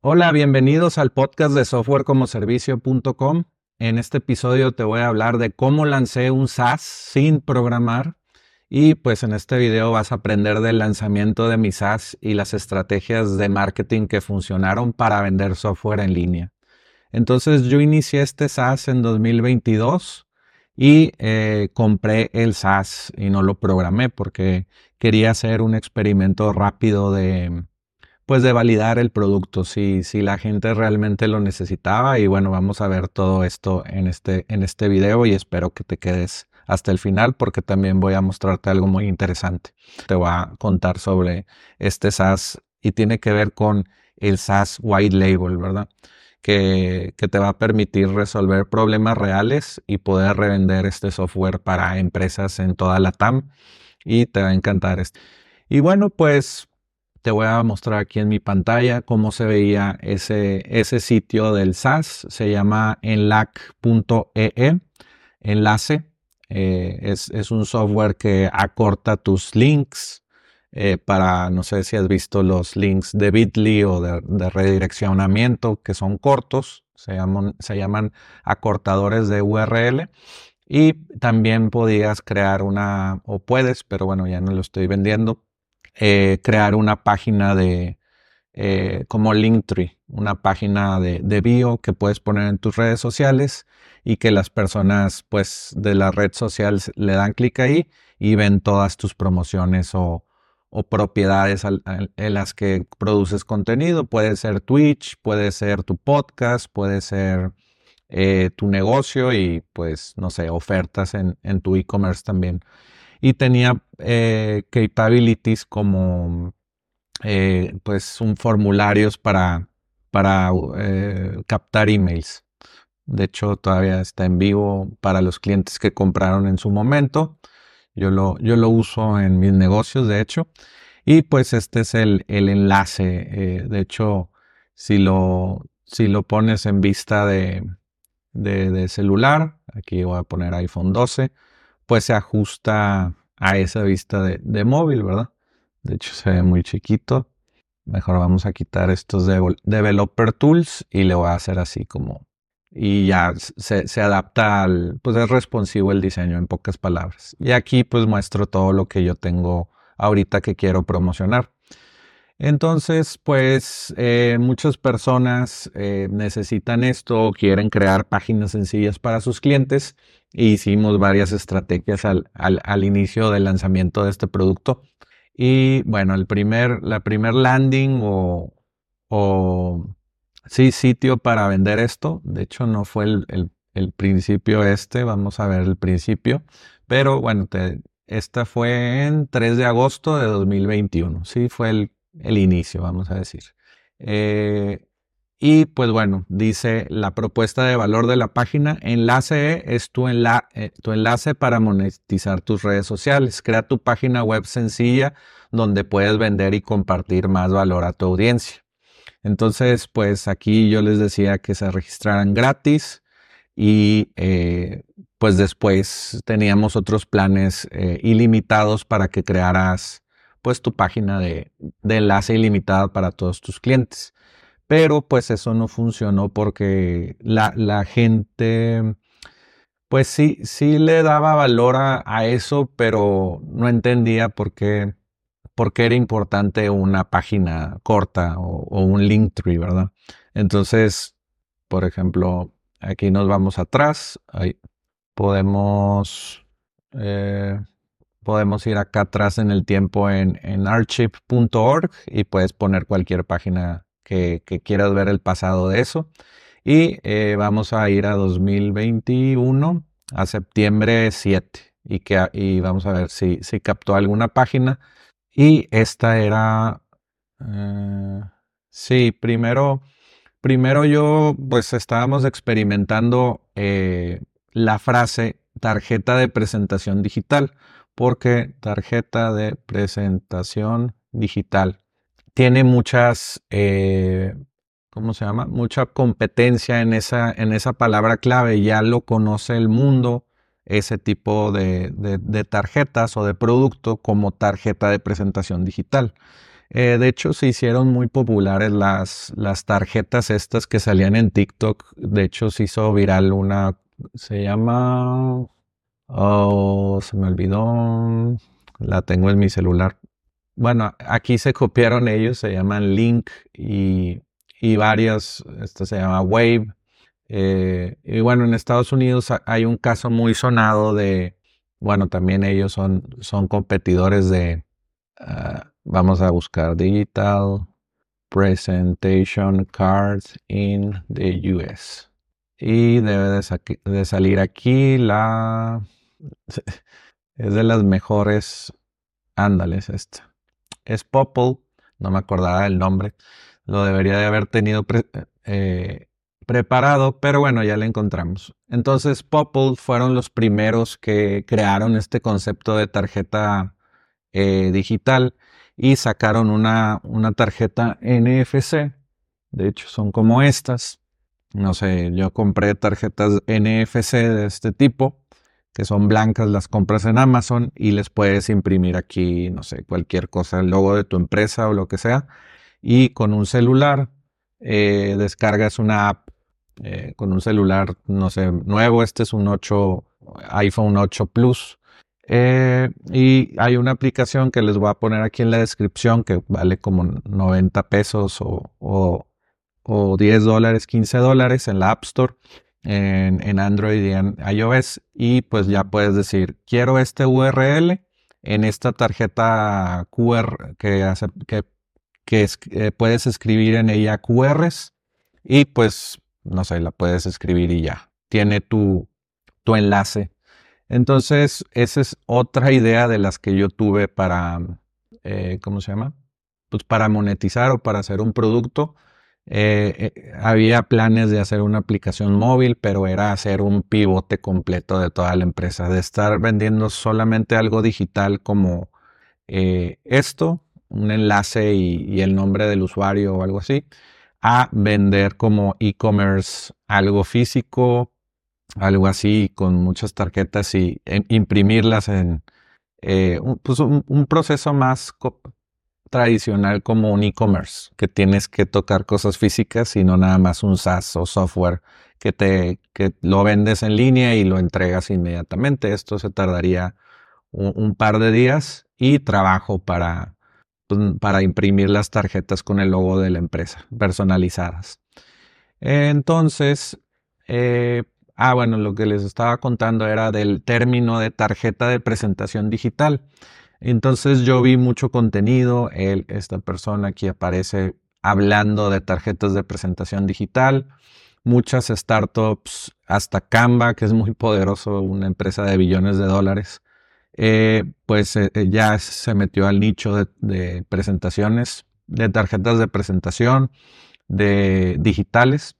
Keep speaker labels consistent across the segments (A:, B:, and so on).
A: Hola, bienvenidos al podcast de softwarecomoservicio.com. En este episodio te voy a hablar de cómo lancé un SaaS sin programar y pues en este video vas a aprender del lanzamiento de mi SaaS y las estrategias de marketing que funcionaron para vender software en línea. Entonces yo inicié este SaaS en 2022 y eh, compré el SaaS y no lo programé porque quería hacer un experimento rápido de pues de validar el producto, si, si la gente realmente lo necesitaba y bueno, vamos a ver todo esto en este, en este video y espero que te quedes hasta el final porque también voy a mostrarte algo muy interesante. Te voy a contar sobre este SaaS y tiene que ver con el SaaS White Label, ¿verdad? Que, que, te va a permitir resolver problemas reales y poder revender este software para empresas en toda la TAM y te va a encantar. Este. Y bueno, pues te voy a mostrar aquí en mi pantalla cómo se veía ese, ese sitio del SaaS. Se llama enlac.ee, e, enlace. Eh, es, un software que acorta tus links eh, para, no sé si has visto los links de Bitly o de, redireccionamiento que son cortos, se llaman, se llaman acortadores de URL. Y también podías crear una, o puedes, pero bueno, ya no lo estoy vendiendo, eh, crear una página de eh, como Linktree, una página de, bio que puedes poner en tus redes sociales y que las personas pues de la red social le dan clic ahí y ven todas tus promociones o, propiedades en las que produces contenido. Puede ser Twitch, puede ser tu podcast, puede ser eh, tu negocio y pues no sé, ofertas en, en tu e-commerce también y tenía eh, capabilities como eh, pues un formularios para, para eh, captar emails. De hecho, todavía está en vivo para los clientes que compraron en su momento. Yo lo, yo lo uso en mis negocios, de hecho. Y pues este es el, enlace. de hecho, si lo, si lo pones en vista de, de celular, aquí voy a poner iPhone 12, pues se ajusta a esa vista de, móvil, ¿verdad? De hecho se ve muy chiquito. Mejor vamos a quitar estos de Developer Tools y le voy a hacer así como... Y ya se, se, adapta al... Pues es responsivo el diseño en pocas palabras. Y aquí pues muestro todo lo que yo tengo ahorita que quiero promocionar. Entonces, pues eh, muchas personas eh, necesitan esto o quieren crear páginas sencillas para sus clientes. Hicimos varias estrategias al, al, inicio del lanzamiento de este producto. Y bueno, el primer, la primer landing o, o sí, sitio para vender esto. De hecho, no fue el, el, principio este. Vamos a ver el principio. Pero bueno, esta fue en 3 de agosto de 2021. Sí, fue el el inicio, vamos a decir. Eh, y pues bueno, dice la propuesta de valor de la página, enlace es tu, eh, tu enlace para monetizar tus redes sociales. Crea tu página web sencilla donde puedes vender y compartir más valor a tu audiencia. Entonces, pues aquí yo les decía que se registraran gratis y eh, pues después teníamos otros planes ilimitados para que crearas pues tu página de, enlace ilimitada para todos tus clientes. Pero pues eso no funcionó porque la, gente, pues sí, sí le daba valor a, eso, pero no entendía por qué, por qué era importante una página corta o, un link tree, ¿verdad? Entonces, por ejemplo, aquí nos vamos atrás, ahí podemos... Eh, podemos ir acá atrás en el tiempo en, en archive.org y puedes poner cualquier página que, quieras ver el pasado de eso. Y eh, vamos a ir a 2021, a septiembre 7, y, que, y vamos a ver si, si captó alguna página. Y esta era, eh, sí, primero, primero yo pues estábamos experimentando eh, la frase tarjeta de presentación digital porque tarjeta de presentación digital tiene muchas, eh, ¿cómo se llama? Mucha competencia en esa, en esa palabra clave. Ya lo conoce el mundo, ese tipo de, tarjetas o de producto como tarjeta de presentación digital. Eh, de hecho, se hicieron muy populares las, las tarjetas estas que salían en TikTok. De hecho, se hizo viral una, se llama, oh, se me olvidó, la tengo en mi celular. Bueno, aquí se copiaron ellos, se llaman Link y, y varias, esta se llama Wave. Eh, y bueno, en Estados Unidos hay un caso muy sonado de, bueno, también ellos son, son competidores de, ah, vamos a buscar Digital Presentation Cards in the US. Y debe de, salir aquí la... Es de las mejores... Ándales, esta. Es Popple, no me acordaba el nombre. Lo debería de haber tenido eh, preparado, pero bueno, ya lo encontramos. Entonces, Popple fueron los primeros que crearon este concepto de tarjeta eh, digital y sacaron una, una tarjeta NFC. De hecho, son como estas. No sé, yo compré tarjetas NFC de este tipo, que son blancas, las compras en Amazon y les puedes imprimir aquí, no sé, cualquier cosa, el logo de tu empresa o lo que sea. Y con un celular eh, descargas una app eh, con un celular, no sé, nuevo. Este es un 8, iPhone 8 Plus eh, y hay una aplicación que les voy a poner aquí en la descripción que vale como 90 pesos o, o, 10 dólares, 15 dólares en la App Store, en, Android y en iOS. Y pues ya puedes decir, quiero este URL en esta tarjeta QR que, que eh, puedes escribir en ella QRs y pues, no sé, la puedes escribir y ya. Tiene tu, tu enlace entonces, esa es otra idea de las que yo tuve para, eh, ¿cómo se llama? Pues para monetizar o para hacer un producto. Eh, eh, había planes de hacer una aplicación móvil, pero era hacer un pivote completo de toda la empresa, de estar vendiendo solamente algo digital como esto, un enlace y, el nombre del usuario o algo así, a vender como e-commerce algo físico, algo así, con muchas tarjetas y imprimirlas en eh, pues, un, proceso más tradicional como un e-commerce, que tienes que tocar cosas físicas y no nada más un SaaS o software que te que lo vendes en línea y lo entregas inmediatamente. Esto se tardaría un, par de días y trabajo para, pues, para imprimir las tarjetas con el logo de la empresa, personalizadas. Entonces, eh, Ah, bueno, lo que les estaba contando era del término de tarjeta de presentación digital. Entonces yo vi mucho contenido, él, esta persona aquí aparece hablando de tarjetas de presentación digital, muchas startups, hasta Canva, que es muy poderoso, una empresa de billones de dólares, eh, pues eh, eh, ya se metió al nicho de, de presentaciones, de tarjetas de presentación, de digitales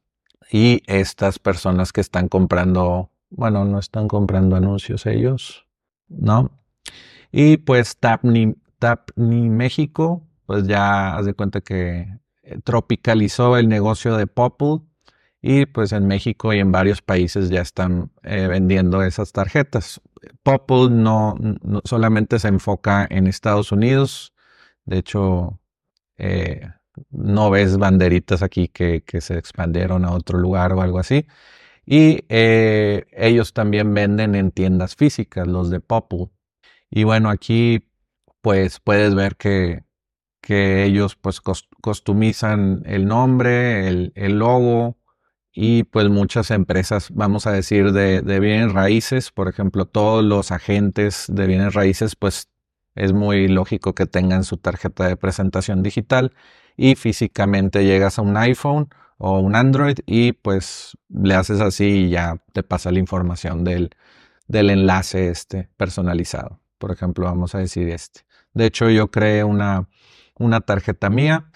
A: y estas personas que están comprando, bueno, no están comprando anuncios ellos, ¿no? Y pues Tapni, Tapni México, pues ya haz de cuenta que eh, tropicalizó el negocio de Popple y pues en México y en varios países ya están eh, vendiendo esas tarjetas. Popple no, no, solamente se enfoca en Estados Unidos, de hecho, eh, no ves banderitas aquí que, se expandieron a otro lugar o algo así. Y ellos también venden en tiendas físicas, los de Popple. Y bueno, aquí pues puedes ver que, que ellos pues customizan el nombre, el, logo y pues muchas empresas, vamos a decir, de, de bienes raíces, por ejemplo, todos los agentes de bienes raíces pues es muy lógico que tengan su tarjeta de presentación digital y físicamente llegas a un iPhone o un Android y pues le haces así y ya te pasa la información del, del enlace este personalizado. Por ejemplo, vamos a decir este. De hecho, yo creé una, una tarjeta mía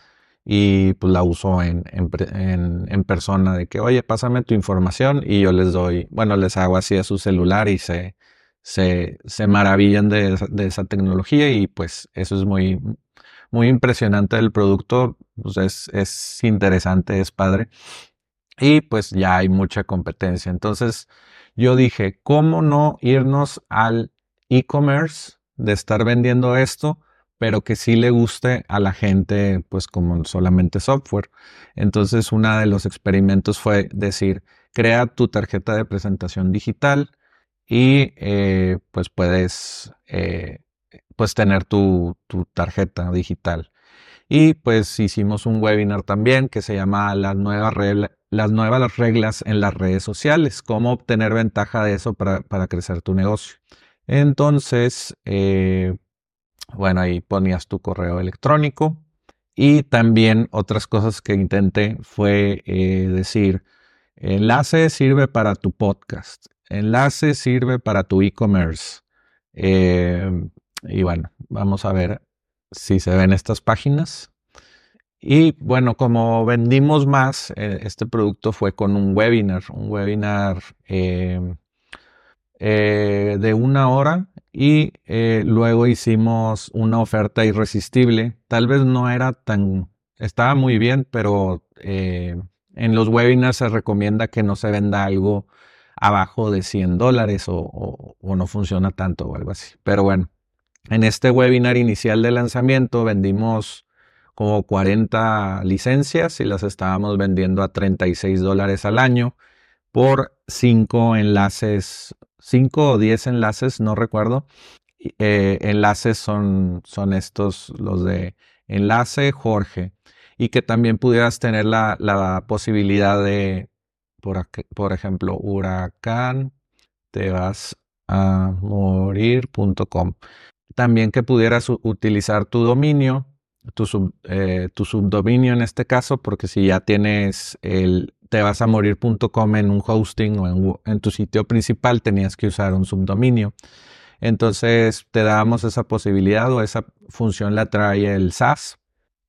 A: y pues la uso en, en, persona de que, oye, pásame tu información y yo les doy, bueno, les hago así a su celular y se, se, se maravillan de, de, esa tecnología y pues eso es muy, muy impresionante el producto, pues es, interesante, es padre. Y pues ya hay mucha competencia. Entonces yo dije, ¿cómo no irnos al e-commerce de estar vendiendo esto, pero que sí le guste a la gente, pues como solamente software. Entonces, uno de los experimentos fue decir, crea tu tarjeta de presentación digital y eh, pues puedes eh, pues tener tu, tarjeta digital. Y pues hicimos un webinar también que se llama las nuevas, las nuevas reglas en las redes sociales, cómo obtener ventaja de eso para, para crecer tu negocio. Entonces, eh, bueno, ahí ponías tu correo electrónico. Y también otras cosas que intenté fue eh, decir, enlace sirve para tu podcast, enlace sirve para tu e-commerce. Em, y bueno, vamos a ver si se ven estas páginas. Y bueno, como vendimos más, eh, este producto fue con un webinar, un webinar eh, de una hora y eh, luego hicimos una oferta irresistible. Tal vez no era tan, estaba muy bien, pero eh, en los webinars se recomienda que no se venda algo abajo de 100 dólares o, no funciona tanto o algo así. Pero bueno, en este webinar inicial de lanzamiento vendimos como 40 licencias y las estábamos vendiendo a 36 dólares al año por 5 enlaces 5 o 10 enlaces, no recuerdo. Eh, enlaces son, son estos, los de enlace Jorge. Y que también pudieras tener la, posibilidad de, por, por, ejemplo, huracán, te vas a morir.com. También que pudieras utilizar tu dominio, tu, eh, tu subdominio en este caso, porque si ya tienes el te vas a morir.com en un hosting o en, tu sitio principal tenías que usar un subdominio. Entonces te damos esa posibilidad o esa función la trae el SaaS.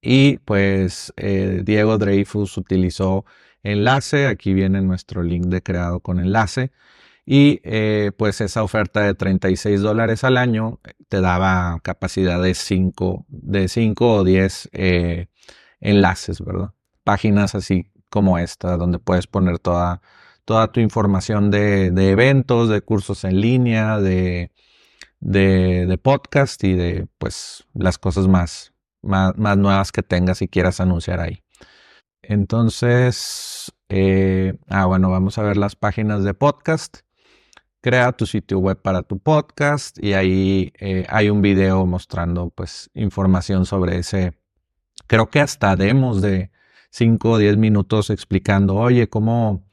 A: Y pues eh, Diego Dreyfus utilizó enlace. Aquí viene nuestro link de creado con enlace. Y eh, pues esa oferta de 36 dólares al año te daba capacidad de 5, de 5 o 10 eh, enlaces, ¿verdad? Páginas así como esta, donde puedes poner toda, toda tu información de, eventos, de cursos en línea, de, de, podcast y de pues las cosas más, más, nuevas que tengas y quieras anunciar ahí. Entonces, eh, ah, bueno, vamos a ver las páginas de podcast. Crea tu sitio web para tu podcast y ahí eh, hay un video mostrando pues información sobre ese, creo que hasta demos de, 5 o 10 minutos explicando, oye, ¿cómo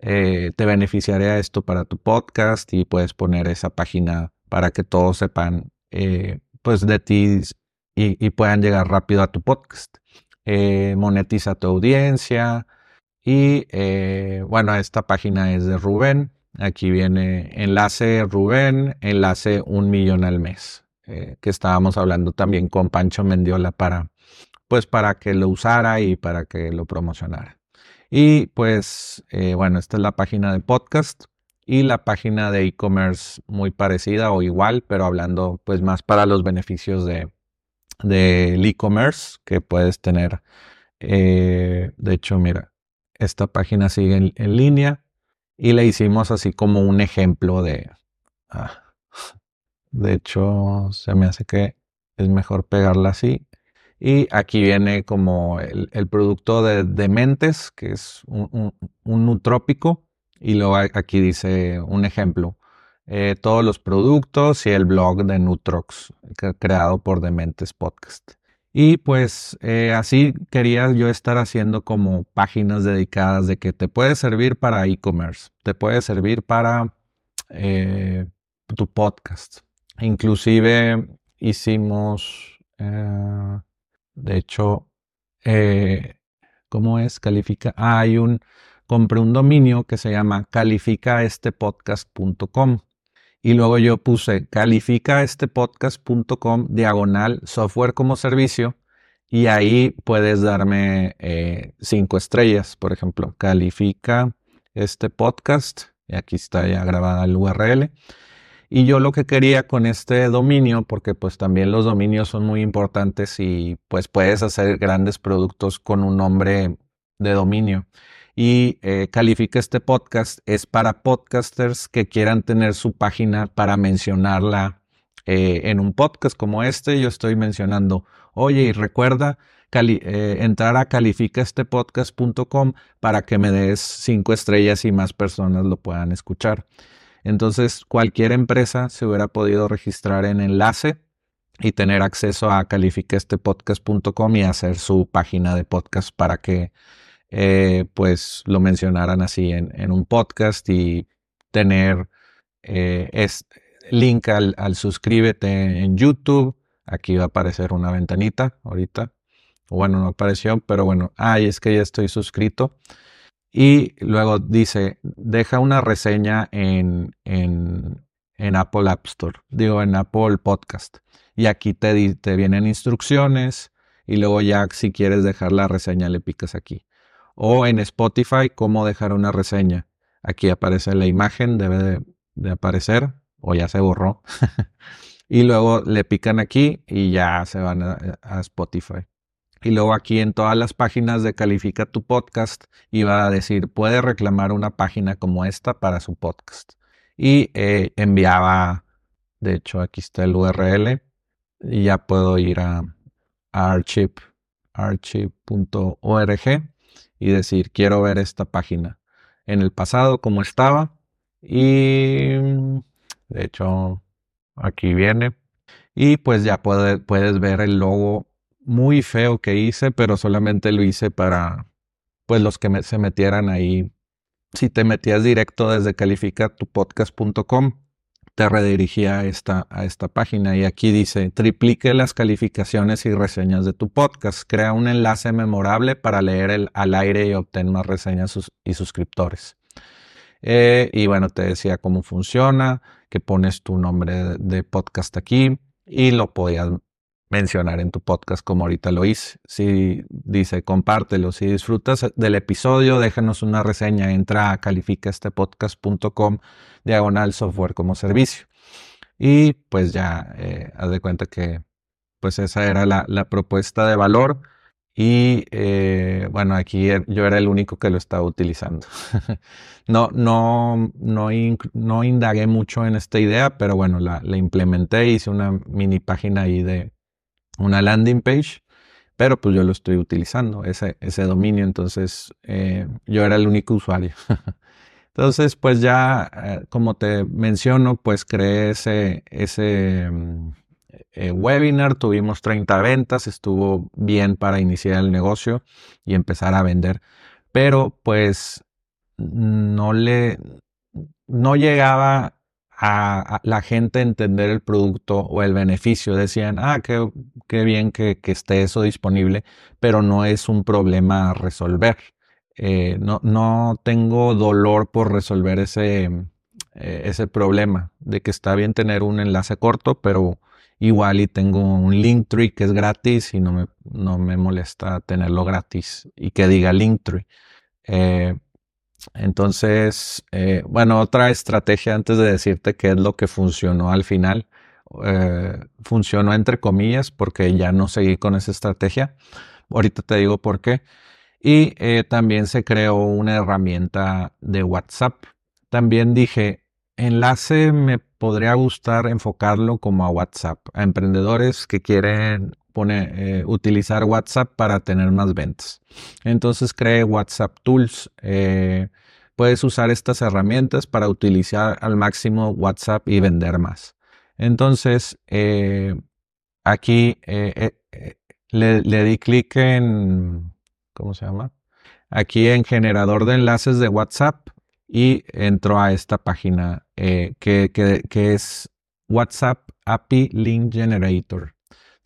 A: eh, te beneficiaría esto para tu podcast? Y puedes poner esa página para que todos sepan eh, pues de ti y, puedan llegar rápido a tu podcast. Eh, monetiza tu audiencia. Y bueno, esta página es de Rubén. Aquí viene enlace Rubén, enlace un millón al mes, que estábamos hablando también con Pancho Mendiola para pues para que lo usara y para que lo promocionara. Y pues eh, bueno, esta es la página de podcast y la página de e-commerce muy parecida o igual, pero hablando pues más para los beneficios de del e-commerce que puedes tener. Eh, de hecho, mira, esta página sigue en, línea y le hicimos así como un ejemplo de... Ah, de hecho, se me hace que es mejor pegarla así. Y aquí viene como el, producto de Dementes, que es un, nutrópico. Y luego aquí dice un ejemplo. Eh, todos los productos y el blog de Nutrox, creado por Dementes Podcast. Y pues eh, así quería yo estar haciendo como páginas dedicadas de que te puede servir para e-commerce, te puede servir para eh, tu podcast. Inclusive hicimos, de hecho, eh, ¿cómo es? Califica. Ah, hay un, compré un dominio que se llama calificaestepodcast.com. Y luego yo puse calificaestepodcast.com diagonal software como servicio. Y ahí puedes darme eh, cinco estrellas, por ejemplo. Califica este podcast. Y aquí está ya grabada el URL. Y yo lo que quería con este dominio, porque pues también los dominios son muy importantes y pues puedes hacer grandes productos con un nombre de dominio. Y eh, califica este podcast es para podcasters que quieran tener su página para mencionarla eh, en un podcast como este, yo estoy mencionando, oye, y recuerda eh, entrar a calificaestepodcast.com para que me des cinco estrellas y más personas lo puedan escuchar. Entonces, cualquier empresa se hubiera podido registrar en enlace y tener acceso a calificaestepodcast.com y hacer su página de podcast para que eh, pues lo mencionaran así en, un podcast y tener eh, link al, al, suscríbete en YouTube. Aquí va a aparecer una ventanita ahorita. Bueno, no apareció, pero bueno, ay, es que ya estoy suscrito. Y luego dice, deja una reseña en, en, Apple App Store, digo, en Apple Podcast. Y aquí te, te vienen instrucciones y luego ya si quieres dejar la reseña le picas aquí. O en Spotify, cómo dejar una reseña. Aquí aparece la imagen, debe de, aparecer o ya se borró. y luego le pican aquí y ya se van a Spotify. Y luego aquí en todas las páginas de Califica tu podcast iba a decir, puede reclamar una página como esta para su podcast. Y eh, enviaba, de hecho aquí está el URL, y ya puedo ir a, archive.org y decir, quiero ver esta página en el pasado como estaba. Y de hecho, aquí viene. Y pues ya puedes ver el logo muy feo que hice, pero solamente lo hice para, pues, los que se metieran ahí. Si te metías directo desde calificatupodcast.com, te redirigía a esta, a esta página y aquí dice, triplique las calificaciones y reseñas de tu podcast. Crea un enlace memorable para leer el, al aire y obtener más reseñas y suscriptores. Eh, y bueno, te decía cómo funciona, que pones tu nombre de podcast aquí y lo podías mencionar en tu podcast como ahorita lo hice. Si dice, compártelo. Si disfrutas del episodio, déjanos una reseña. Entra a calificaestepodcast.com diagonal software como servicio. Y pues ya, eh, haz de cuenta que pues esa era la, propuesta de valor. Y eh, bueno, aquí er, yo era el único que lo estaba utilizando. no, no, no, no indagué mucho en esta idea, pero bueno, la, la implementé, hice una mini página ahí de, una landing page, pero pues yo lo estoy utilizando, ese, ese dominio, entonces eh, yo era el único usuario. entonces, pues ya, eh, como te menciono, pues creé ese, ese mm, eh, webinar, tuvimos 30 ventas, estuvo bien para iniciar el negocio y empezar a vender, pero pues no le, no llegaba a, la gente entender el producto o el beneficio. Decían, ah, qué, qué bien que, que, esté eso disponible, pero no es un problema a resolver. Eh, no, no tengo dolor por resolver ese, eh, ese problema de que está bien tener un enlace corto, pero igual y tengo un Linktree que es gratis y no me, no me molesta tenerlo gratis y que diga Linktree. Eh, entonces, eh, bueno, otra estrategia antes de decirte qué es lo que funcionó al final. Eh, funcionó entre comillas porque ya no seguí con esa estrategia. Ahorita te digo por qué. Y eh, también se creó una herramienta de WhatsApp. También dije, enlace me podría gustar enfocarlo como a WhatsApp, a emprendedores que quieren pone, utilizar WhatsApp para tener más ventas. Entonces creé WhatsApp Tools. Eh, puedes usar estas herramientas para utilizar al máximo WhatsApp y vender más. Entonces, eh, aquí eh, le, le, di clic en, ¿cómo se llama? Aquí en generador de enlaces de WhatsApp y entro a esta página que, que, que es WhatsApp API Link Generator.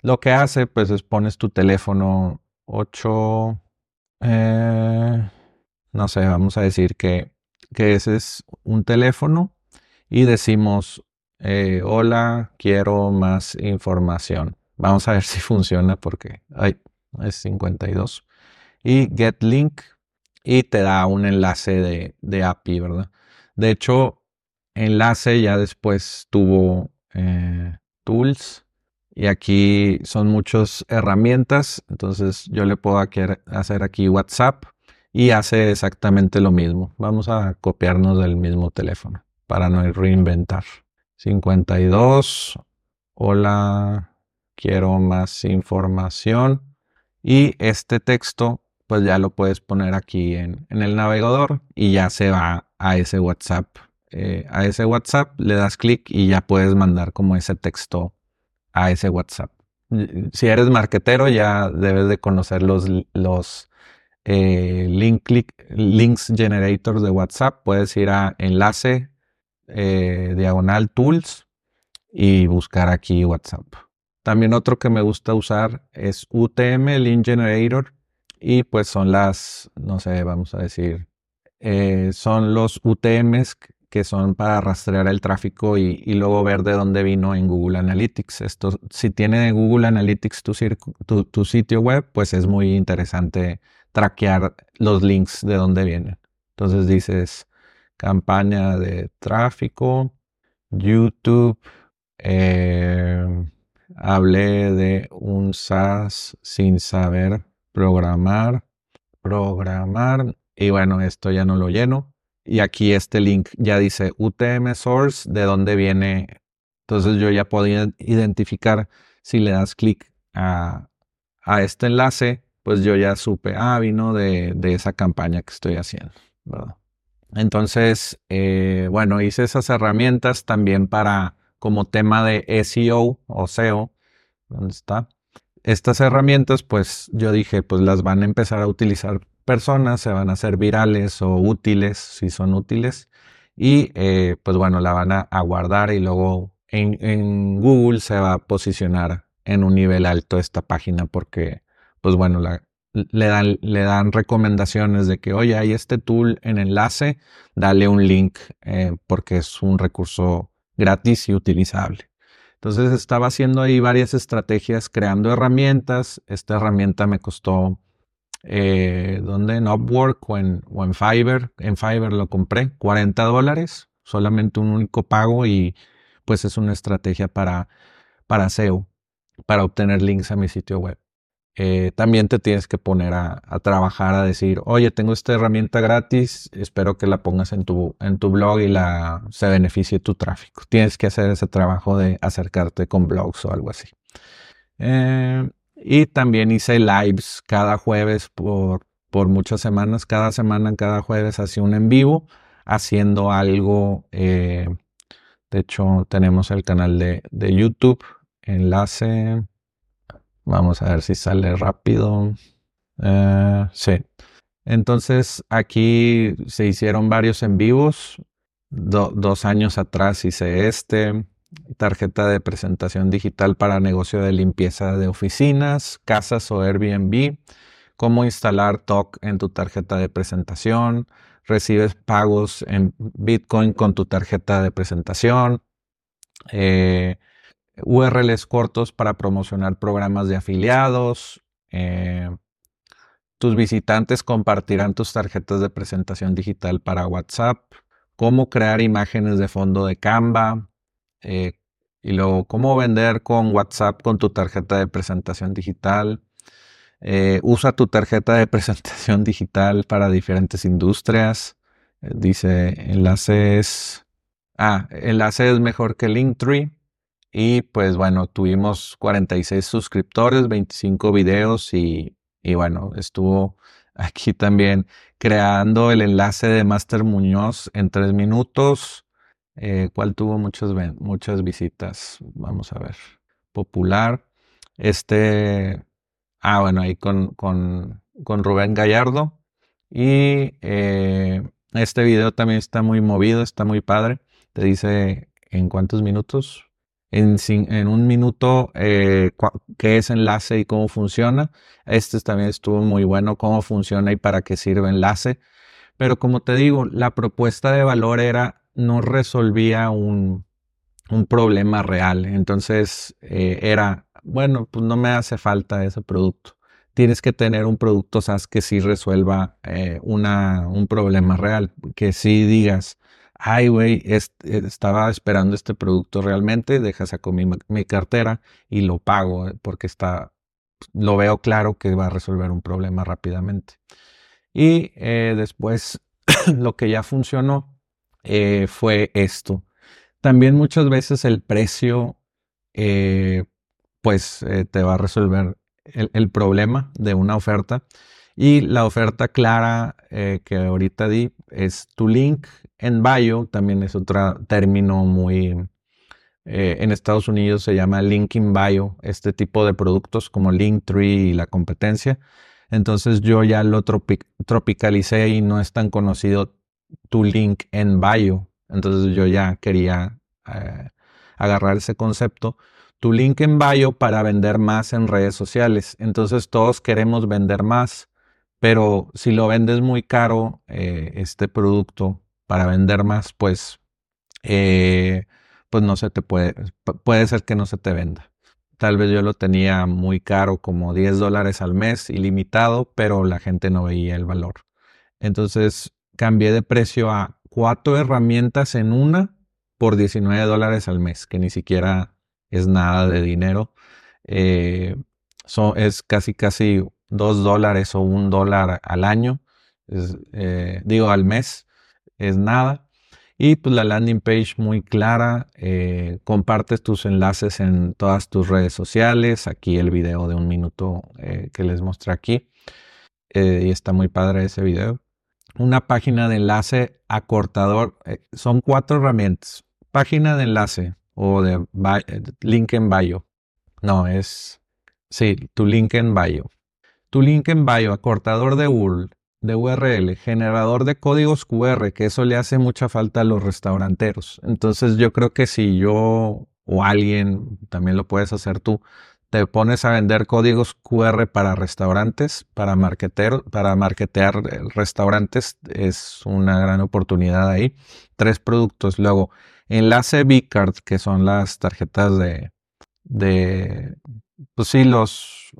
A: Lo que hace, pues, es pones tu teléfono 8, eh, no sé, vamos a decir que, que ese es un teléfono y decimos, eh, hola, quiero más información. Vamos a ver si funciona porque ay, es 52. Y get link y te da un enlace de, de API, ¿verdad? De hecho, enlace ya después tuvo eh, tools y aquí son muchas herramientas, entonces yo le puedo hacer aquí WhatsApp y hace exactamente lo mismo. Vamos a copiarnos del mismo teléfono para no reinventar. 52 hola, quiero más información. Y este texto, pues ya lo puedes poner aquí en, el navegador y ya se va a ese WhatsApp. Eh, a ese WhatsApp le das clic y ya puedes mandar como ese texto a ese WhatsApp. Si eres marketero, ya debes de conocer los, los eh, link, links generators de WhatsApp. Puedes ir a enlace eh, diagonal tools y buscar aquí WhatsApp. También otro que me gusta usar es UTM, Link Generator, y pues son las, no sé, vamos a decir, son los UTMs que son para rastrear el tráfico y, luego ver de dónde vino en Google Analytics. Esto, si tiene Google Analytics tu, sitio web, pues es muy interesante traquear los links de dónde vienen. Entonces dices campaña de tráfico, YouTube, eh, hablé de un SaaS sin saber programar, programar, y bueno, esto ya no lo lleno. Y aquí este link ya dice UTM Source, de dónde viene. Entonces yo ya puedo identificar si le das clic a, este enlace, pues yo ya supe, ah, vino de, esa campaña que estoy haciendo, Entonces, eh, bueno, hice esas herramientas también para como tema de SEO o SEO. ¿Dónde está? Estas herramientas, pues yo dije, pues las van a empezar a utilizar personas, se van a hacer virales o útiles, si son útiles. Y eh, pues bueno, la van a, guardar y luego en, Google se va a posicionar en un nivel alto esta página porque, pues bueno, le, dan, le dan recomendaciones de que, oye, hay este tool en enlace, dale un link eh, porque es un recurso gratis y utilizable. Entonces estaba haciendo ahí varias estrategias, creando herramientas. Esta herramienta me costó, eh, ¿dónde? En Upwork o en, o en Fiverr. En Fiverr lo compré, 40 dólares, solamente un único pago y pues es una estrategia para, para SEO, para obtener links a mi sitio web. Eh, también te tienes que poner a, trabajar, a decir, oye, tengo esta herramienta gratis, espero que la pongas en tu, en tu blog y la, se beneficie tu tráfico. Tienes que hacer ese trabajo de acercarte con blogs o algo así. Eh, y también hice lives cada jueves por, por muchas semanas. Cada semana, cada jueves, hacía un en vivo haciendo algo. Eh, de hecho, tenemos el canal de, de YouTube, enlace Vamos a ver si sale rápido. Eh, sí. Entonces aquí se hicieron varios en vivos. dos años atrás hice este. Tarjeta de presentación digital para negocio de limpieza de oficinas, casas o Airbnb. Cómo instalar TOC en tu tarjeta de presentación. Recibes pagos en Bitcoin con tu tarjeta de presentación. Eh, URLs cortos para promocionar programas de afiliados. Eh, tus visitantes compartirán tus tarjetas de presentación digital para WhatsApp. Cómo crear imágenes de fondo de Canva. Eh, y luego, cómo vender con WhatsApp con tu tarjeta de presentación digital. Eh, usa tu tarjeta de presentación digital para diferentes industrias. dice, enlaces. Ah, enlace es mejor que Linktree. Y pues bueno, tuvimos 46 suscriptores, 25 videos y, bueno, estuvo aquí también creando el enlace de Master Muñoz en tres minutos, eh, cual tuvo muchas, visitas. Vamos a ver. Popular. Este, ah, bueno, ahí con, con, con Rubén Gallardo. Y eh, este video también está muy movido, está muy padre. Te dice en cuántos minutos, en, un minuto eh, qué es enlace y cómo funciona. Este también estuvo muy bueno, cómo funciona y para qué sirve enlace. Pero como te digo, la propuesta de valor era, no resolvía un, problema real. Entonces eh, era, bueno, pues no me hace falta ese producto. Tienes que tener un producto SaaS que sí resuelva eh, una, un problema real, que sí digas, ay, güey, estaba esperando este producto realmente, deja saco mi, mi cartera y lo pago eh, porque está, lo veo claro que va a resolver un problema rápidamente. Y después lo que ya funcionó fue esto. También muchas veces el precio eh, pues eh, te va a resolver el, problema de una oferta. Y la oferta clara eh, que ahorita di es tu link en bio, también es otro término muy... en Estados Unidos se llama link in bio, este tipo de productos como Linktree y la competencia. Entonces yo ya lo tropicalicé y no es tan conocido tu link en bio. Entonces yo ya quería eh, agarrar ese concepto. Tu link en bio para vender más en redes sociales. Entonces todos queremos vender más, pero si lo vendes muy caro, eh, este producto para vender más, pues, eh, pues no se te puede, puede ser que no se te venda. Tal vez yo lo tenía muy caro, como 10 dólares al mes, ilimitado, pero la gente no veía el valor. Entonces cambié de precio a cuatro herramientas en una por 19 dólares al mes, que ni siquiera es nada de dinero. Eh, es casi, casi 2 dólares o un dólar al año, eh, digo al mes, es nada. Y pues la landing page muy clara, eh, compartes tus enlaces en todas tus redes sociales, aquí el video de un minuto que les mostré aquí, y está muy padre ese video. Una página de enlace acortador, son cuatro herramientas. Página de enlace o de link en bio. No, es, sí, tu link en bio. Tu link en bio, acortador de URL, de URL, generador de códigos QR, que eso le hace mucha falta a los restauranteros. Entonces yo creo que si yo o alguien, también lo puedes hacer tú, te pones a vender códigos QR para restaurantes, para marketer, para marketear restaurantes, es una gran oportunidad ahí. Tres productos. Luego, enlace B-Card, que son las tarjetas de, de, pues sí, los,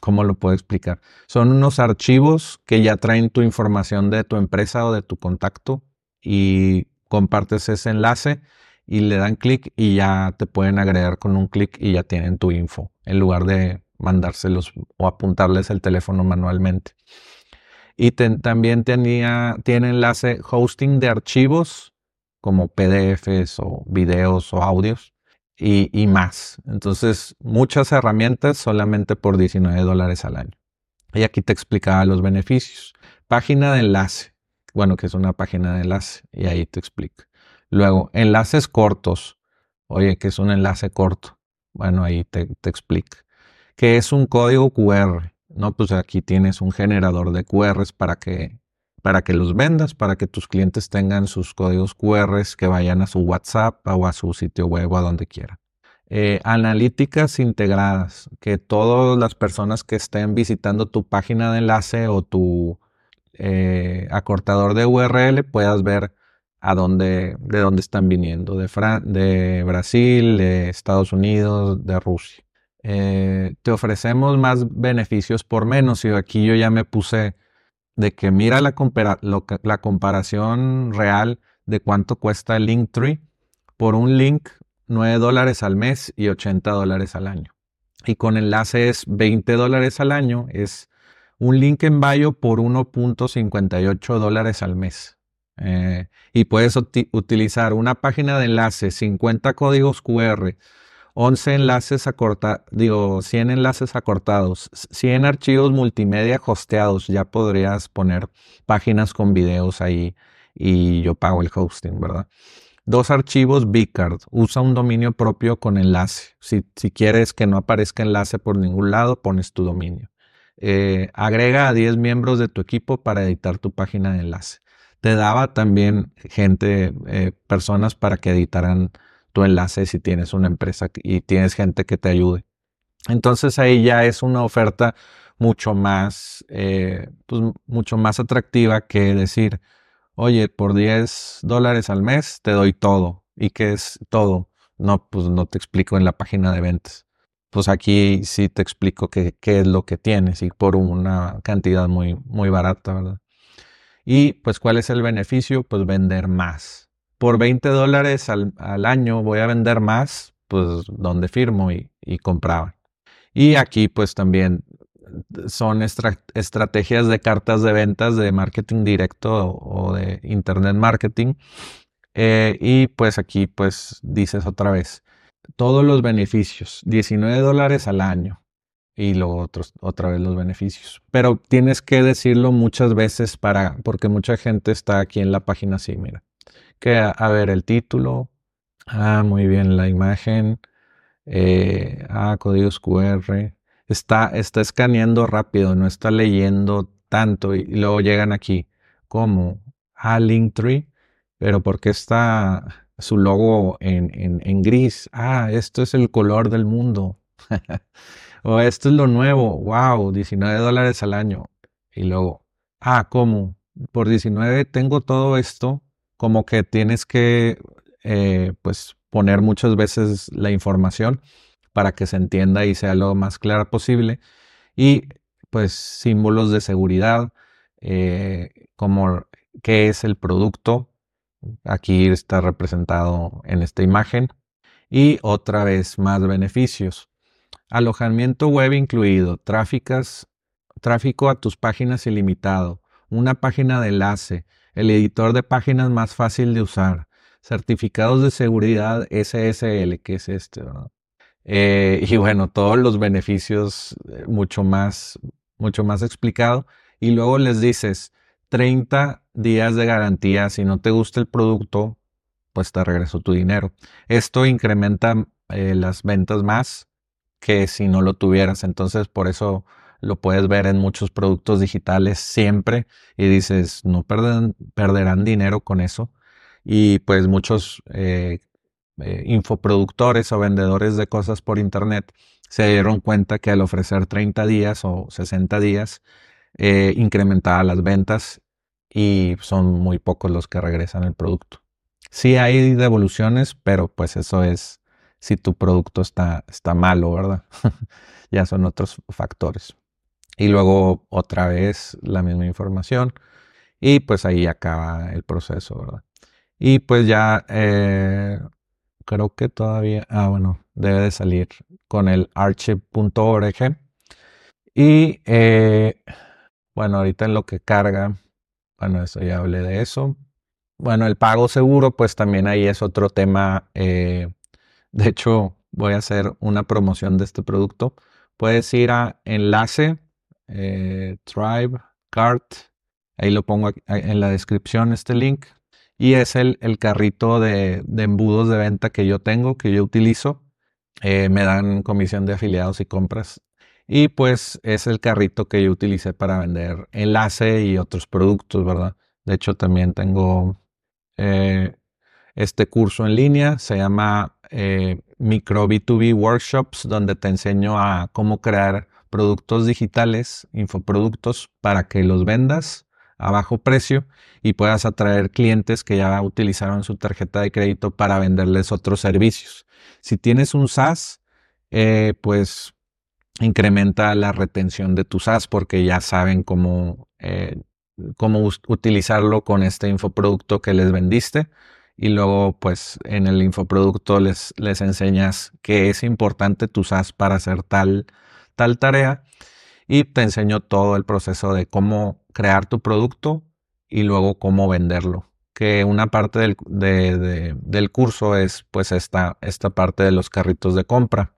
A: ¿cómo lo puedo explicar? Son unos archivos que ya traen tu información de tu empresa o de tu contacto y compartes ese enlace y le dan clic y ya te pueden agregar con un clic y ya tienen tu info en lugar de mandárselos o apuntarles el teléfono manualmente. Y también tenía, tiene enlace hosting de archivos como PDFs o videos o audios y, más. Entonces, muchas herramientas solamente por 19 dólares al año. Y aquí te explicaba los beneficios. Página de enlace. Bueno, que es una página de enlace y ahí te explico. Luego, enlaces cortos. Oye, que es un enlace corto. Bueno, ahí te, te explico. ¿Qué es un código QR? No, pues aquí tienes un generador de QRs para que para que los vendas, para que tus clientes tengan sus códigos QR que vayan a su WhatsApp o a su sitio web o a donde quiera. Eh, analíticas integradas, que todas las personas que estén visitando tu página de enlace o tu eh, acortador de URL puedas ver a dónde, de dónde están viniendo, de, de Brasil, de Estados Unidos, de Rusia. Eh, te ofrecemos más beneficios por menos y aquí yo ya me puse de que mira la, comparación real de cuánto cuesta el Linktree por un link 9 dólares al mes y 80 dólares al año. Y con enlaces 20 dólares al año es un link en bio por 1.58 dólares al mes. Eh, y puedes utilizar una página de enlace, 50 códigos QR, 11 enlaces acortados, digo, 100 enlaces acortados, 100 archivos multimedia hosteados, ya podrías poner páginas con videos ahí y yo pago el hosting, ¿verdad? Dos archivos Bcard, usa un dominio propio con enlace. Si, si, quieres que no aparezca enlace por ningún lado, pones tu dominio. Eh, agrega a 10 miembros de tu equipo para editar tu página de enlace. Te daba también gente, eh, personas para que editaran tu enlace si tienes una empresa y tienes gente que te ayude. Entonces ahí ya es una oferta mucho más, eh, pues, mucho más atractiva que decir, oye, por 10 dólares al mes te doy todo. ¿Y qué es todo? No, pues no te explico en la página de ventas. Pues aquí sí te explico qué, qué es lo que tienes y por una cantidad muy, muy barata, ¿verdad? Y pues cuál es el beneficio? Pues vender más por 20 dólares al, año voy a vender más, pues donde firmo y, y compraba. Y aquí pues también son estrategias de cartas de ventas de marketing directo o, de internet marketing. Eh, y pues aquí pues dices otra vez, todos los beneficios, 19 dólares al año y luego otros, otra vez los beneficios. Pero tienes que decirlo muchas veces para, porque mucha gente está aquí en la página así, mira. Que a, ver el título, ah, muy bien, la imagen, eh, ah, códigos QR, está, está escaneando rápido, no está leyendo tanto y, luego llegan aquí como a ah, Linktree, pero porque está su logo en, en, en gris? Ah, esto es el color del mundo. O esto es lo nuevo, wow, 19 dólares al año. Y luego, ah, ¿cómo? Por 19 tengo todo esto, como que tienes que, eh, pues, poner muchas veces la información para que se entienda y sea lo más clara posible. Y, pues, símbolos de seguridad, eh, como qué es el producto. Aquí está representado en esta imagen. Y otra vez más beneficios. Alojamiento web incluido, tráfico a tus páginas ilimitado, una página de enlace, el editor de páginas más fácil de usar, certificados de seguridad SSL, que es este, eh, y bueno, todos los beneficios eh, mucho más, mucho más explicado. Y luego les dices 30 días de garantía. Si no te gusta el producto, pues te regreso tu dinero. Esto incrementa eh, las ventas más que si no lo tuvieras. Entonces, por eso lo puedes ver en muchos productos digitales siempre y dices, no perderán dinero con eso. Y pues muchos eh, eh, infoproductores o vendedores de cosas por internet se dieron cuenta que al ofrecer 30 días o 60 días eh, incrementaba las ventas y son muy pocos los que regresan el producto. Sí hay devoluciones, pero pues eso es si tu producto está, está malo, ¿verdad? ya son otros factores. Y luego otra vez la misma información y pues ahí acaba el proceso, ¿verdad? Y pues ya eh, creo que todavía, ah bueno, debe de salir con el archive.org. Y eh, bueno, ahorita en lo que carga, bueno, eso ya hablé de eso. Bueno, el pago seguro, pues también ahí es otro tema eh, de hecho, voy a hacer una promoción de este producto. Puedes ir a enlace, eh, Tribe, Cart. Ahí lo pongo en la descripción, este link. Y es el, el carrito de, embudos de venta que yo tengo, que yo utilizo. Eh, me dan comisión de afiliados y compras. Y pues es el carrito que yo utilicé para vender enlace y otros productos, ¿verdad? De hecho, también tengo eh, este curso en línea. Se llama eh, micro B2B workshops donde te enseño a cómo crear productos digitales, infoproductos, para que los vendas a bajo precio y puedas atraer clientes que ya utilizaron su tarjeta de crédito para venderles otros servicios. Si tienes un SaaS, eh, pues incrementa la retención de tu SaaS porque ya saben cómo, eh, cómo utilizarlo con este infoproducto que les vendiste y luego pues en el infoproducto les, les enseñas que es importante tu SaaS para hacer tal, tal tarea y te enseño todo el proceso de cómo crear tu producto y luego cómo venderlo. Que una parte del, del curso es pues esta, esta parte de los carritos de compra.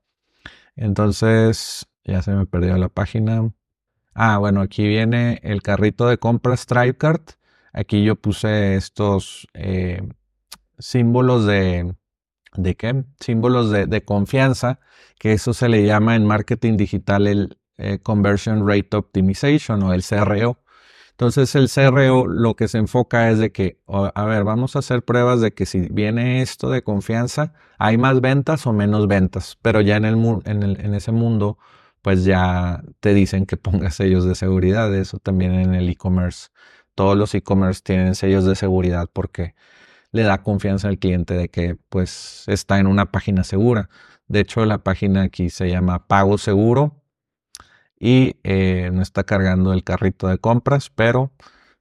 A: Entonces, ya se me perdió la página. Ah, bueno, aquí viene el carrito de compra StripeCart. Aquí yo puse estos eh, símbolos de, ¿de qué? Símbolos de, confianza, que eso se le llama en marketing digital el eh, Conversion Rate Optimization o el CRO. Entonces el CRO lo que se enfoca es de que, a ver, vamos a hacer pruebas de que si viene esto de confianza, hay más ventas o menos ventas, pero ya en, el, en, el, en ese mundo, pues ya te dicen que pongas sellos de seguridad, eso también en el e-commerce. Todos los e-commerce tienen sellos de seguridad porque le da confianza al cliente de que pues está en una página segura. De hecho, la página aquí se llama Pago Seguro y eh, no está cargando el carrito de compras, pero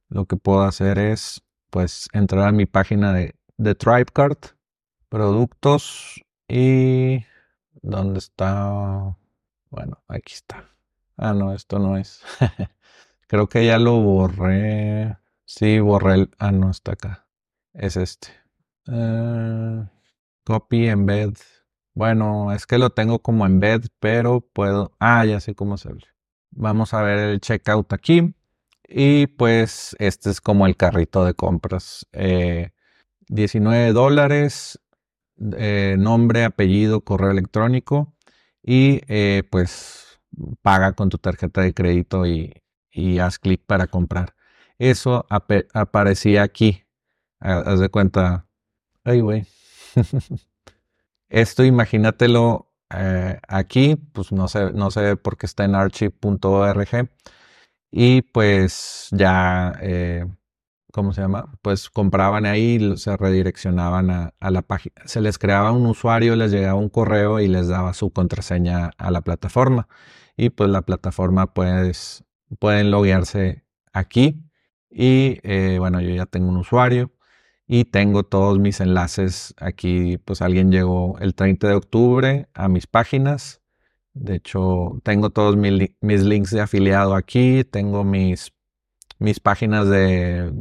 A: lo que puedo hacer es pues entrar a mi página de, de TribeCard, productos y ¿dónde está? Bueno, aquí está. Ah, no, esto no es. Creo que ya lo borré. Sí, borré el... Ah, no, está acá es este. Uh, copy embed. Bueno, es que lo tengo como embed, pero puedo... Ah, ya sé cómo hacerlo. Vamos a ver el checkout aquí. Y pues este es como el carrito de compras. 19 eh, dólares, eh, nombre, apellido, correo electrónico y eh, pues paga con tu tarjeta de crédito y, haz clic para comprar. Eso aparecía aquí. Haz de cuenta. Ay, güey. Esto imagínatelo aquí, pues no sé, no sé por qué está en archive.org y pues ya, eh, ¿cómo se llama? Pues compraban ahí, se redireccionaban a, la página. Se les creaba un usuario, les llegaba un correo y les daba su contraseña a la plataforma. Y pues la plataforma pues pueden loguearse aquí. Y eh, bueno, yo ya tengo un usuario y tengo todos mis enlaces aquí. Pues alguien llegó el 30 de octubre a mis páginas de hecho, tengo todos mis, links de afiliado aquí, tengo mis, mis páginas de,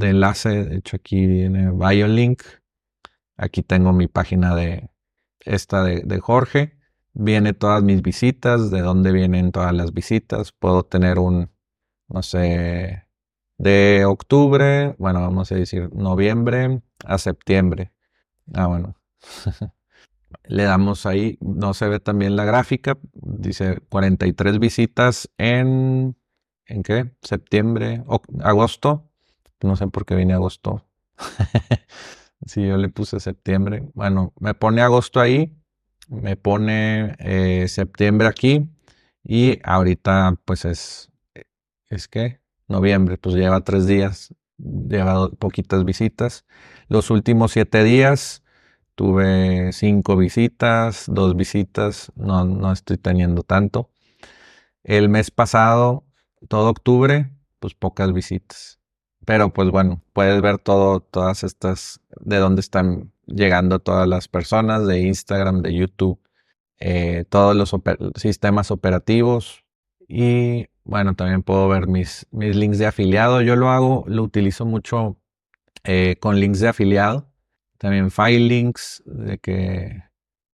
A: enlace. De hecho, aquí viene BioLink. Aquí tengo mi página de esta de, Jorge. Viene todas mis visitas, de dónde vienen todas las visitas. Puedo tener un, no sé, de octubre, bueno, vamos a decir noviembre a septiembre. Ah, bueno. Le damos ahí, no se ve también la gráfica, dice 43 visitas en, ¿en qué? Septiembre, o, agosto, no sé por qué viene agosto. si yo le puse septiembre, bueno, me pone agosto ahí, me pone eh, septiembre aquí y ahorita pues es, es que noviembre, pues lleva tres días, lleva poquitas visitas. Los últimos siete días Tuve cinco visitas, dos visitas, no, no estoy teniendo tanto. El mes pasado, todo octubre, pues pocas visitas. Pero pues bueno, puedes ver todo, todas estas, de dónde están llegando todas las personas, de Instagram, de YouTube, eh, todos los sistemas operativos. Y bueno, también puedo ver mis, mis links de afiliado. Yo lo hago, lo utilizo mucho eh, con links de afiliado también file links de que,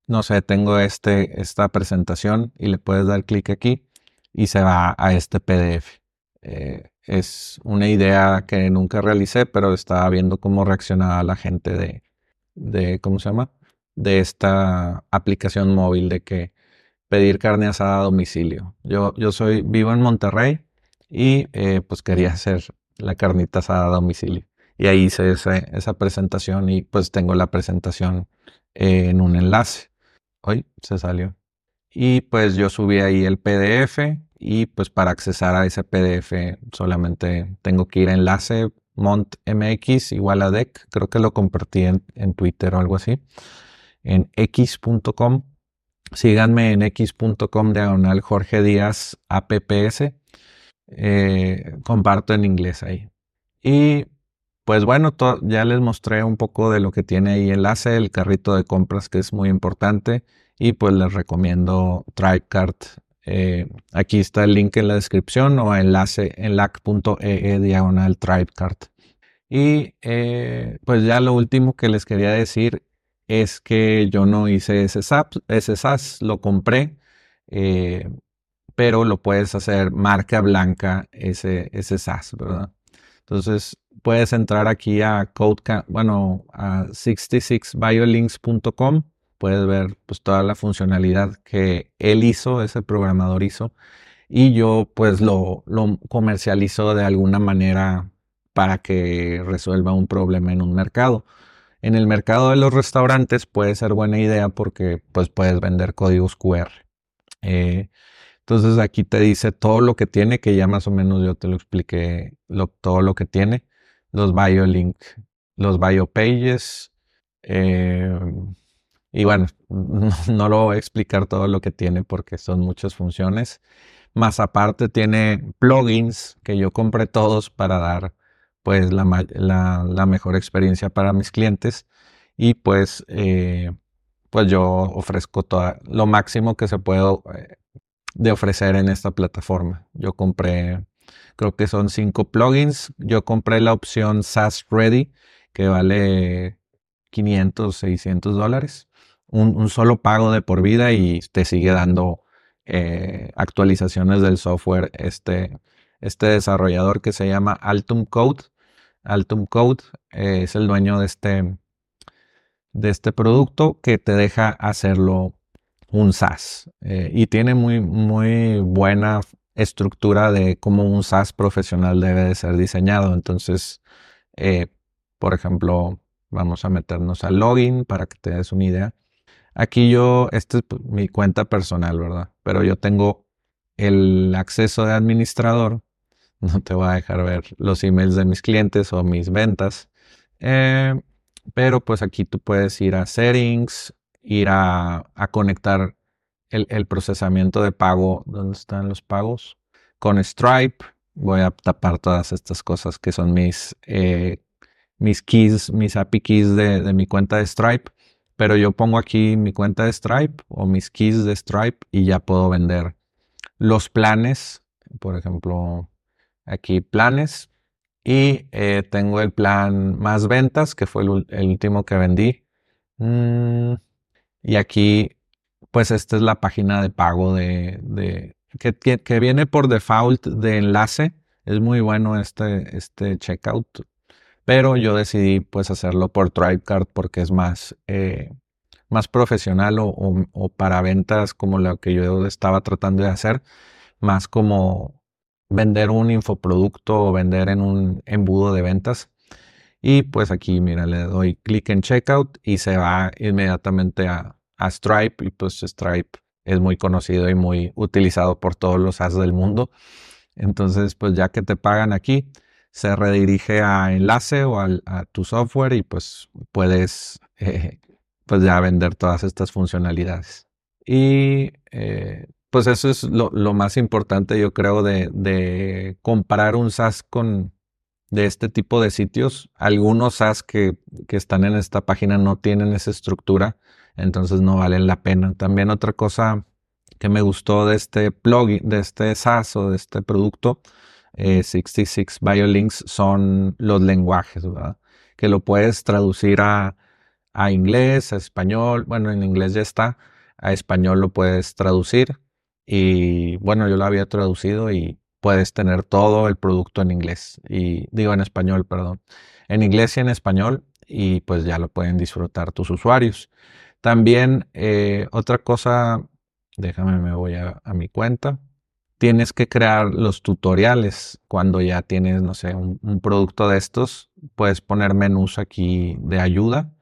A: no sé, tengo este, esta presentación y le puedes dar clic aquí y se va a este PDF. Eh, es una idea que nunca realicé, pero estaba viendo cómo reaccionaba la gente de, de, ¿cómo se llama? De esta aplicación móvil de que pedir carne asada a domicilio. Yo, yo soy, vivo en Monterrey y eh, pues quería hacer la carnita asada a domicilio. Y ahí hice esa, presentación y pues tengo la presentación en un enlace. Hoy se salió. Y pues yo subí ahí el PDF y pues para accesar a ese PDF solamente tengo que ir a enlace montmx igual a deck. Creo que lo compartí en, Twitter o algo así. En x.com. Síganme en x.com diagonal Jorge Díaz APPS. Eh, comparto en inglés ahí. Y pues bueno, ya les mostré un poco de lo que tiene ahí enlace, el carrito de compras que es muy importante y pues les recomiendo TribeCart. Eh, aquí está el link en la descripción o enlace en lac.ee diagonal TribeCart. Y eh, pues ya lo último que les quería decir es que yo no hice ese, SAS, lo compré, eh, pero lo puedes hacer marca blanca ese, ese SAS, ¿verdad? Entonces, puedes entrar aquí a code, bueno, a 66biolinks.com. Puedes ver pues toda la funcionalidad que él hizo, ese programador hizo. Y yo pues lo, lo comercializo de alguna manera para que resuelva un problema en un mercado. En el mercado de los restaurantes puede ser buena idea porque pues puedes vender códigos QR. Eh, entonces aquí te dice todo lo que tiene, que ya más o menos yo te lo expliqué, todo lo que tiene. Los BioLink, los BioPages. Eh, y bueno, no, lo voy a explicar todo lo que tiene porque son muchas funciones. Más aparte tiene plugins que yo compré todos para dar pues la, mejor experiencia para mis clientes. Y pues, eh, pues yo ofrezco toda, lo máximo que se puede eh, de ofrecer en esta plataforma. Yo compré, creo que son cinco plugins. Yo compré la opción SaaS Ready, que vale 500, 600 dólares. un, solo pago de por vida y te sigue dando eh, actualizaciones del software. Este, este desarrollador que se llama Altum Code. Altum Code eh, es el dueño de este, de este producto que te deja hacerlo un SaaS eh, y tiene muy, muy buena estructura de cómo un SaaS profesional debe de ser diseñado. Entonces, por ejemplo, vamos a meternos al login para que te des una idea. Aquí yo, esta es mi cuenta personal, ¿verdad? Pero yo tengo el acceso de administrador. No te voy a dejar ver los emails de mis clientes o mis ventas. Eh, pero pues aquí tú puedes ir a settings, ir a, conectar el, procesamiento de pago. ¿Dónde están los pagos? Con Stripe. Voy a tapar todas estas cosas que son mis, eh, mis keys, mis API keys de mi cuenta de Stripe pero yo pongo aquí mi cuenta de Stripe o mis keys de Stripe y ya puedo vender los planes, por ejemplo, aquí planes y eh, tengo el plan más ventas, que fue el, último que vendí. Mm, y aquí, pues esta es la página de pago de, que, que, viene por default de enlace. Es muy bueno este, este checkout pero yo decidí pues hacerlo por Tribecard porque es más, eh, más profesional o, para ventas como lo que yo estaba tratando de hacer, más como vender un infoproducto o vender en un embudo de ventas. Y pues aquí, mira, le doy clic en checkout y se va inmediatamente a, a Stripe y pues Stripe es muy conocido y muy utilizado por todos los as del mundo. Entonces, pues ya que te pagan aquí, se redirige a enlace o a tu software y pues puedes eh, pues ya vender todas estas funcionalidades. Y eh, pues eso es lo, más importante yo creo de, de, comparar un SaaS con de este tipo de sitios. Algunos SaaS que, están en esta página no tienen esa estructura, entonces no valen la pena. También otra cosa que me gustó de este plugin, de este SaaS o de este producto, 66 eh, Biolinks son los lenguajes, ¿verdad? Que lo puedes traducir a, inglés, a español. Bueno, en inglés ya está. A español lo puedes traducir. Y bueno, yo lo había traducido y puedes tener todo el producto en inglés. Y digo en español, perdón. En inglés y en español. Y pues ya lo pueden disfrutar tus usuarios. También eh, otra cosa, déjame, me voy a mi cuenta tienes que crear los tutoriales cuando ya tienes, no sé, un, producto de estos. Puedes poner menús aquí de ayuda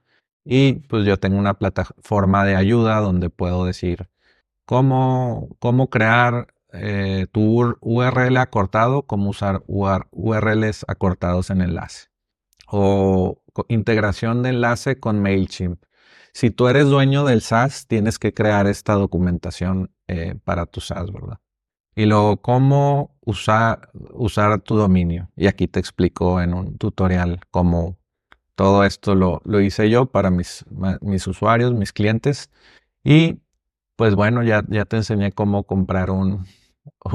A: y pues yo tengo una plataforma de ayuda donde puedo decir cómo, cómo crear eh, tu URL acortado, cómo usar URLs acortados en enlace o integración de enlace con MailChimp. Si tú eres dueño del SaaS, tienes que crear esta documentación eh, para tu SaaS, ¿verdad? Y luego, cómo usar, usar tu dominio. Y aquí te explico en un tutorial cómo todo esto lo, lo hice yo para mis, mis, usuarios, mis clientes. Y pues bueno, ya, ya te enseñé cómo comprar un,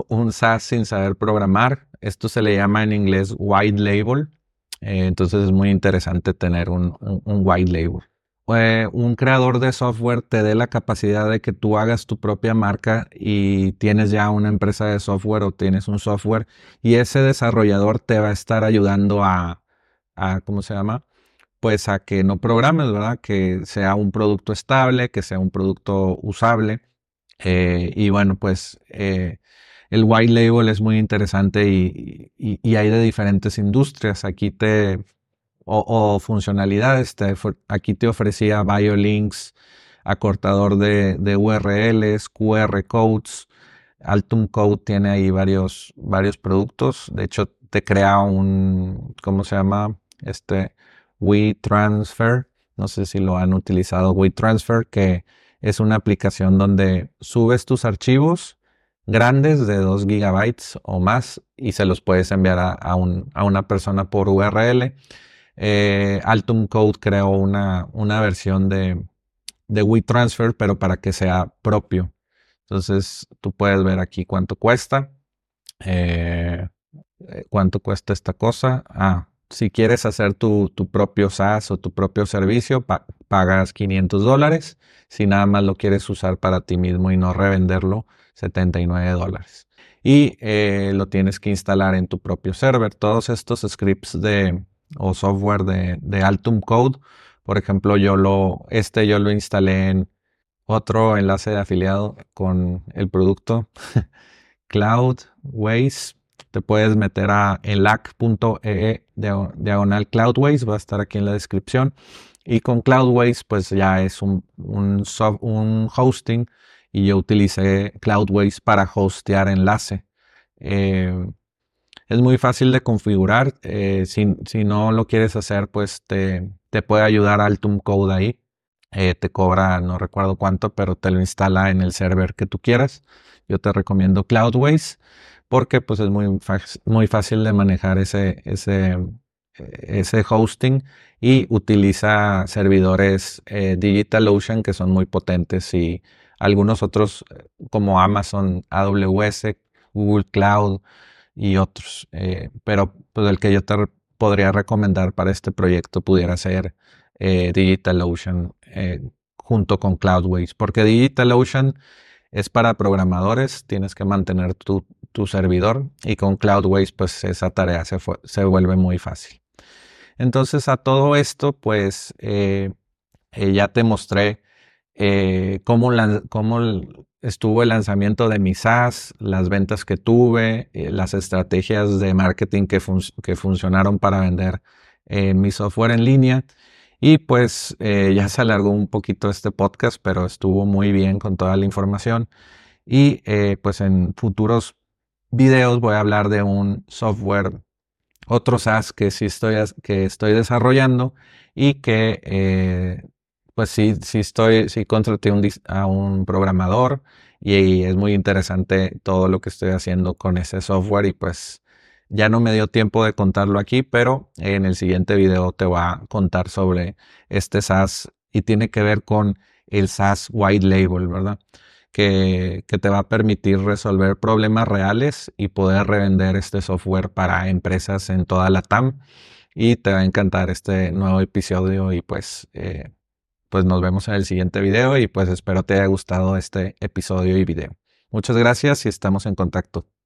A: un SaaS sin saber programar. Esto se le llama en inglés white label. Eh, entonces es muy interesante tener un, un white label. Eh, un creador de software te dé la capacidad de que tú hagas tu propia marca y tienes ya una empresa de software o tienes un software y ese desarrollador te va a estar ayudando a, ¿cómo se llama? Pues a que no programes, ¿verdad? Que sea un producto estable, que sea un producto usable. Eh, y bueno, pues eh, el white label es muy interesante y hay de diferentes industrias. Aquí te, o, funcionalidades. aquí te ofrecía biolinks, acortador de, URLs, QR codes. Altum Code tiene ahí varios, varios productos. De hecho, te crea un, ¿cómo se llama? Este WeTransfer. No sé si lo han utilizado, WeTransfer, que es una aplicación donde subes tus archivos grandes de 2 gigabytes o más y se los puedes enviar a, a una persona por URL eh, Altum Code creó una, una versión de, de WeTransfer, pero para que sea propio. Entonces tú puedes ver aquí cuánto cuesta. Eh, eh, cuánto cuesta esta cosa. Ah, si quieres hacer tu, propio SaaS o tu propio servicio, pagas 500 dólares. Si nada más lo quieres usar para ti mismo y no revenderlo, 79 dólares. Y eh, lo tienes que instalar en tu propio server. Todos estos scripts de, o software de, de Altum Code, por ejemplo, yo lo, este yo lo instalé en otro enlace de afiliado con el producto Cloudways. Te puedes meter a elac.ee diagonal Cloudways, va a estar aquí en la descripción. Y con Cloudways, pues ya es un, un, un hosting y yo utilicé Cloudways para hostear enlace. Eh, es muy fácil de configurar. Eh, si, si, no lo quieres hacer, pues te, te puede ayudar Altum Code ahí. Eh, te cobra, no recuerdo cuánto, pero te lo instala en el server que tú quieras. Yo te recomiendo Cloudways porque pues es muy, muy fácil de manejar ese, ese, ese hosting y utiliza servidores eh, DigitalOcean que son muy potentes y algunos otros eh, como Amazon, AWS, Google Cloud y otros. Eh, pero pues, el que yo te podría recomendar para este proyecto pudiera ser DigitalOcean junto con Cloudways, porque DigitalOcean es para programadores, tienes que mantener tu, servidor y con Cloudways pues esa tarea se, se vuelve muy fácil. Entonces a todo esto, pues eh, eh, ya te mostré eh, cómo, estuvo el lanzamiento de mi SaaS, las ventas que tuve, las estrategias de marketing que, que funcionaron para vender mi software en línea. Y pues ya se alargó un poquito este podcast, pero estuvo muy bien con toda la información. Y pues en futuros videos voy a hablar de un software otro SaaS que sí estoy, desarrollando y que eh, pues sí, sí estoy, sí contraté a un programador y, es muy interesante todo lo que estoy haciendo con ese software y pues ya no me dio tiempo de contarlo aquí, pero en el siguiente video te voy a contar sobre este SaaS y tiene que ver con el SaaS White Label, ¿verdad? Que, te va a permitir resolver problemas reales y poder revender este software para empresas en toda la TAM. Y te va a encantar este nuevo episodio y pues, eh, pues nos vemos en el siguiente video y pues espero te haya gustado este episodio y video. Muchas gracias y estamos en contacto.